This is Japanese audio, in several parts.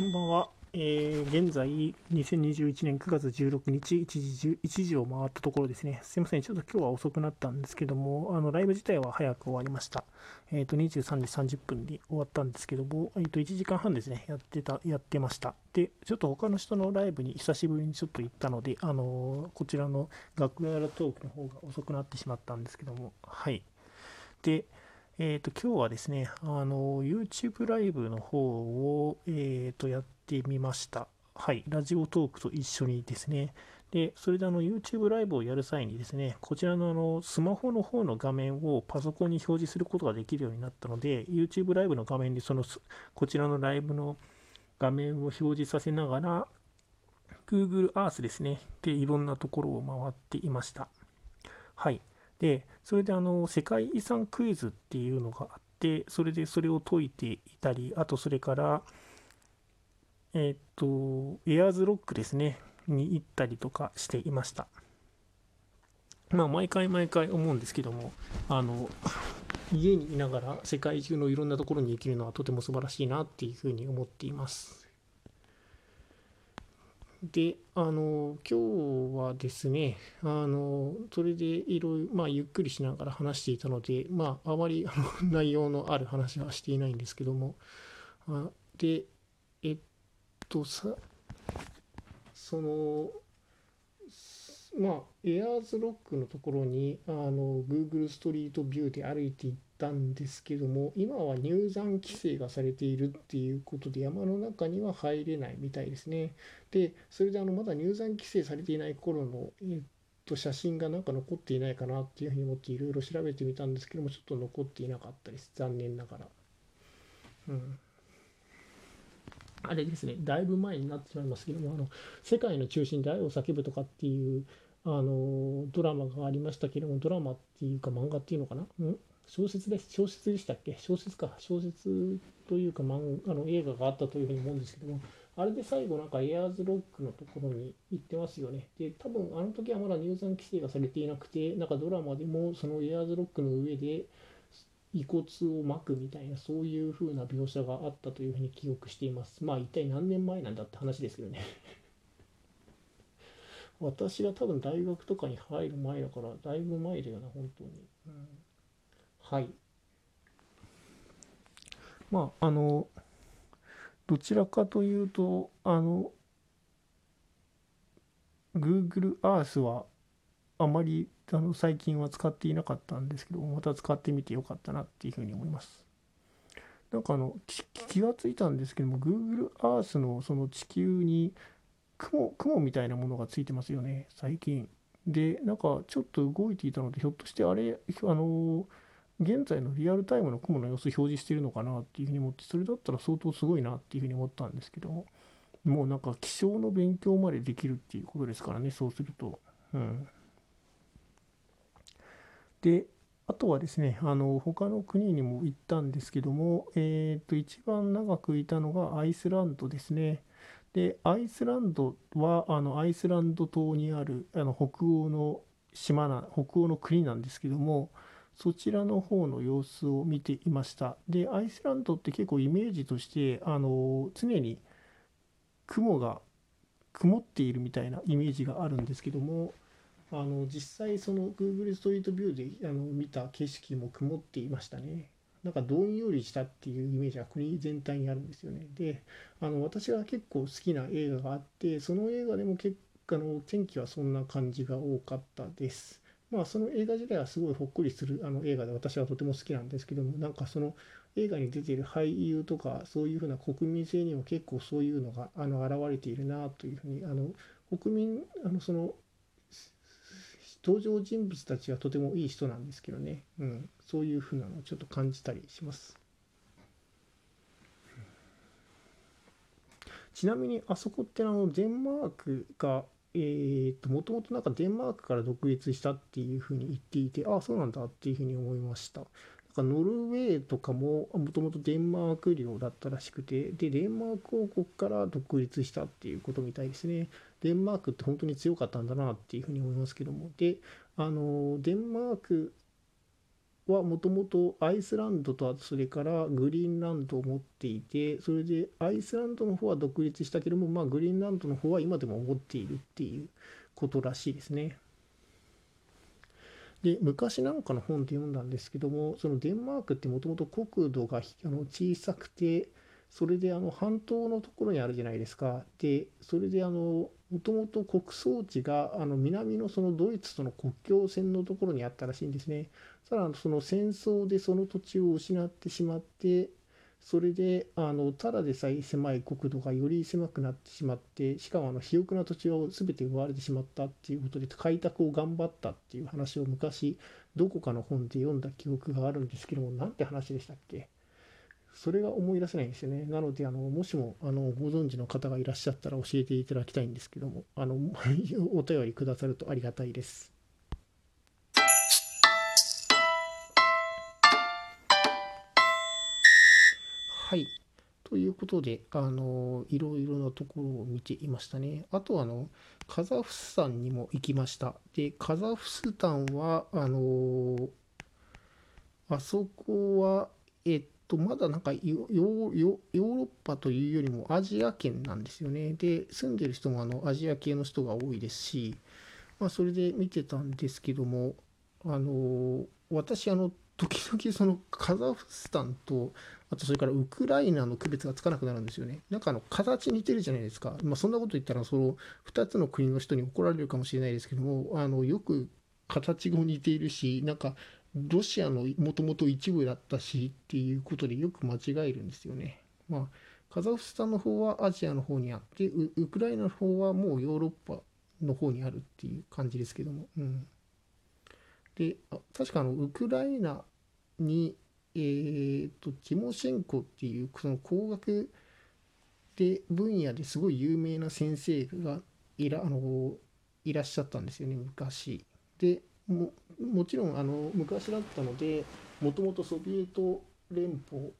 こんばんは。えー、現在、2021年9月16日1時 ,1 時を回ったところですね。すいません、ちょっと今日は遅くなったんですけども、あのライブ自体は早く終わりました。えっ、ー、と、23時30分に終わったんですけども、えっ、ー、と、1時間半ですね、やってた、やってました。で、ちょっと他の人のライブに久しぶりにちょっと行ったので、あのこちらの楽屋トークの方が遅くなってしまったんですけども、はい。で、えっ、ー、と、今日はですね、あの、YouTube ライブの方を、えっ、ー、と、やってみました。はい、ラジオトークと一緒にですね。で、それであの、YouTube ライブをやる際にですね、こちらのあの、スマホの方の画面をパソコンに表示することができるようになったので、YouTube ライブの画面にその、こちらのライブの画面を表示させながら、Google Earth ですね。で、いろんなところを回っていました。はい。で、それであの、世界遺産クイズっていうのがあって、それでそれを解いていたり、あとそれから、えっ、と、エアーズロックですね、に行ったりとかしていました。まあ、毎回毎回思うんですけども、あの、家にいながら世界中のいろんなところに行けるのはとても素晴らしいなっていうふうに思っています。で、あの、今日はですね、あの、それでいろいろ、まあ、ゆっくりしながら話していたので、まあ、あまりあの 内容のある話はしていないんですけども、あで、えっと、さ、その、まあ、エアーズロックのところに、あの、Google ストリートビューで歩いていったんですけども、今は入山規制がされているっていうことで、山の中には入れないみたいですね。で、それであの、まだ入山規制されていない頃の、えっと、写真がなんか残っていないかなっていうふうに思っていろいろ調べてみたんですけども、ちょっと残っていなかったです。残念ながら。うん。あれですね、だいぶ前になってしまいますけども、あの世界の中心で愛を叫ぶとかっていうあのドラマがありましたけれども、ドラマっていうか漫画っていうのかな、ん？小説です小説でしたっけ？小説か、小説というか漫あの映画があったというふうに思うんですけども、あれで最後なんかエアーズロックのところに行ってますよね。で、多分あの時はまだ入山規制がされていなくて、なんかドラマでもそのエアーズロックの上で遺骨を巻くみたいな、そういう風な描写があったというふうに記憶しています。まあ一体何年前なんだって話ですけどね。私が多分大学とかに入る前だから、だいぶ前だよな、本当に。うん、はい。まあ、あの、どちらかというと、あの、Google Earth はあまりあの最近は使っていなかったんですけどまた使ってみてよかったなっていうふうに思いますなんかあの気がついたんですけども Google Earth のその地球に雲雲みたいなものがついてますよね最近。でなんかちょっと動いていたのでひょっとしてあれあの現在のリアルタイムの雲の様子表示してるのかなっていうふうに思ってそれだったら相当すごいなっていうふうに思ったんですけどもうなんか気象の勉強までできるっていうことですからねそうすると。うん。で、あとはですね、あの他の国にも行ったんですけども、えー、と一番長くいたのがアイスランドですね。で、アイスランドはあのアイスランド島にあるあの北欧の島な、北欧の国なんですけども、そちらの方の様子を見ていました。で、アイスランドって結構イメージとして、あの常に雲が曇っているみたいなイメージがあるんですけども、あの実際その Google ストリートビューであの見た景色も曇っていましたね。なんかどんよりしたっていうイメージが国全体にあるんですよね。で、あの私が結構好きな映画があって、その映画でも結果の天気はそんな感じが多かったです。まあその映画自体はすごいほっこりするあの映画で私はとても好きなんですけども、なんかその映画に出ている俳優とかそういうふうな国民性にも結構そういうのがあの現れているなというふうに、あの国民、あのその登場人物たちはとてもいい人なんですけどね、うん、そういうふうなのをちょっと感じたりします。ちなみにあそこってあのデンマークがえー、ともともとなんかデンマークから独立したっていうふうに言っていてああそうなんだっていうふうに思いました。なんかノルウェーとかももともとデンマーク領だったらしくてでデンマーク王国から独立したっていうことみたいですね。デンマークって本当に強かったんだなっていうふうに思いますけどもであのデンマークはもともとアイスランドとそれからグリーンランドを持っていてそれでアイスランドの方は独立したけども、まあ、グリーンランドの方は今でも持っているっていうことらしいですね。で昔なんかの本で読んだんですけどもそのデンマークってもともと国土があの小さくてそれであの半島のところにあるじゃないですかでそれであのもともと国葬地があの南のそのドイツとの国境線のところにあったらしいんですね。ただその戦争でその土地を失ってしまってそれであのただでさえ狭い国土がより狭くなってしまってしかもあの肥沃な土地を全て奪われてしまったっていうことで開拓を頑張ったっていう話を昔どこかの本で読んだ記憶があるんですけども何て話でしたっけ？それが思い出せないんですよね。なので、あのもしもあのご存知の方がいらっしゃったら教えていただきたいんですけども、あの お便りくださるとありがたいです。はい。ということで、あの、いろいろなところを見ていましたね。あと、あの、カザフスタンにも行きました。で、カザフスタンは、あの、あそこは、えっと、まだなんかヨーロッパというよりもアジア圏なんですよね。で、住んでる人もあのアジア系の人が多いですし、まあ、それで見てたんですけども、あの、私、あの、時々そのカザフスタンとあとそれからウクライナの区別がつかなくなるんですよね。なんかあの形似てるじゃないですか。まあ、そんなこと言ったらその2つの国の人に怒られるかもしれないですけどもあのよく形も似ているしなんかロシアのもともと一部だったしっていうことでよく間違えるんですよね。まあカザフスタンの方はアジアの方にあってウクライナの方はもうヨーロッパの方にあるっていう感じですけども。うん、で確かあのウクライナにえーと、ティモシェンコっていうその工学で分野ですごい有名な先生がいらあのいらっしゃったんですよね昔。でももちろんあの昔だったのでもともとソビエト連邦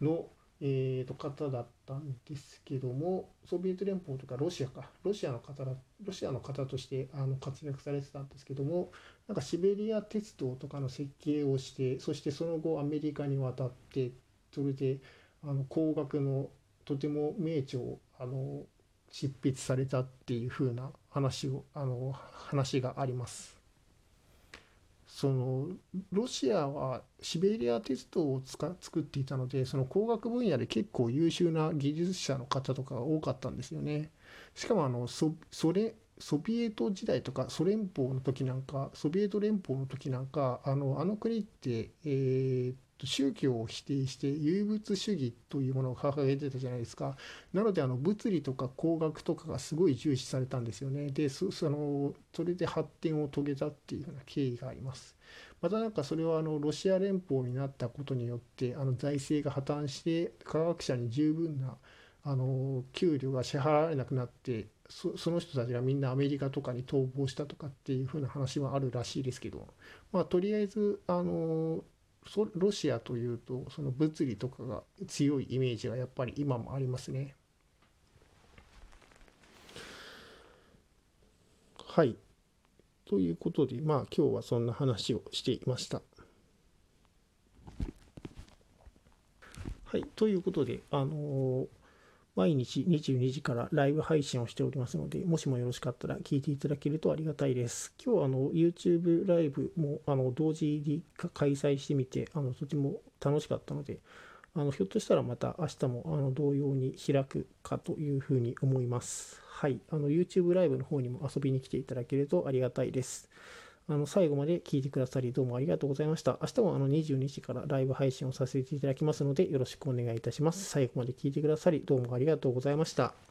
のえー、と方だったんですけどもソビエト連邦とかロシアかロシアの方だロシアの方としてあの活躍されてたんですけどもなんかシベリア鉄道とかの設計をしてそしてその後アメリカに渡ってそれであの工学のとても名著をあの執筆されたっていう風な話をあの話があります。そのロシアはシベリア鉄道をつか作っていたのでその工学分野で結構優秀な技術者の方とかが多かったんですよね。しかもあのソソ連ソビエト時代とかソ連邦の時なんかソビエト連邦の時なんかあのあの国って、えー、宗教を否定して唯物主義というものを掲げてたじゃないですか。なのであの物理とか工学とかがすごい重視されたんですよね。でそのそれで発展を遂げたっていうような経緯があります。またなんかそれはあのロシア連邦になったことによってあの財政が破綻して科学者に十分なあの給料が支払われなくなってその人たちがみんなアメリカとかに逃亡したとかっていうふうな話はあるらしいですけど、まあ、とりあえずあのロシアというとその物理とかが強いイメージがやっぱり今もありますね。はい。ということでまあ今日はそんな話をしていました。はい。ということであのー毎日22時からライブ配信をしておりますので、もしもよろしかったら聞いていただけるとありがたいです。今日はあの YouTube ライブもあの同時に開催してみて、あのとても楽しかったので、あのひょっとしたらまた明日もあの同様に開くかというふうに思います。はい。あの YouTube ライブの方にも遊びに来ていただけるとありがたいです。あの最後まで聞いてくださりどうもありがとうございました。明日もあの22時からライブ配信をさせていただきますのでよろしくお願いいたします。最後まで聞いてくださりどうもありがとうございました。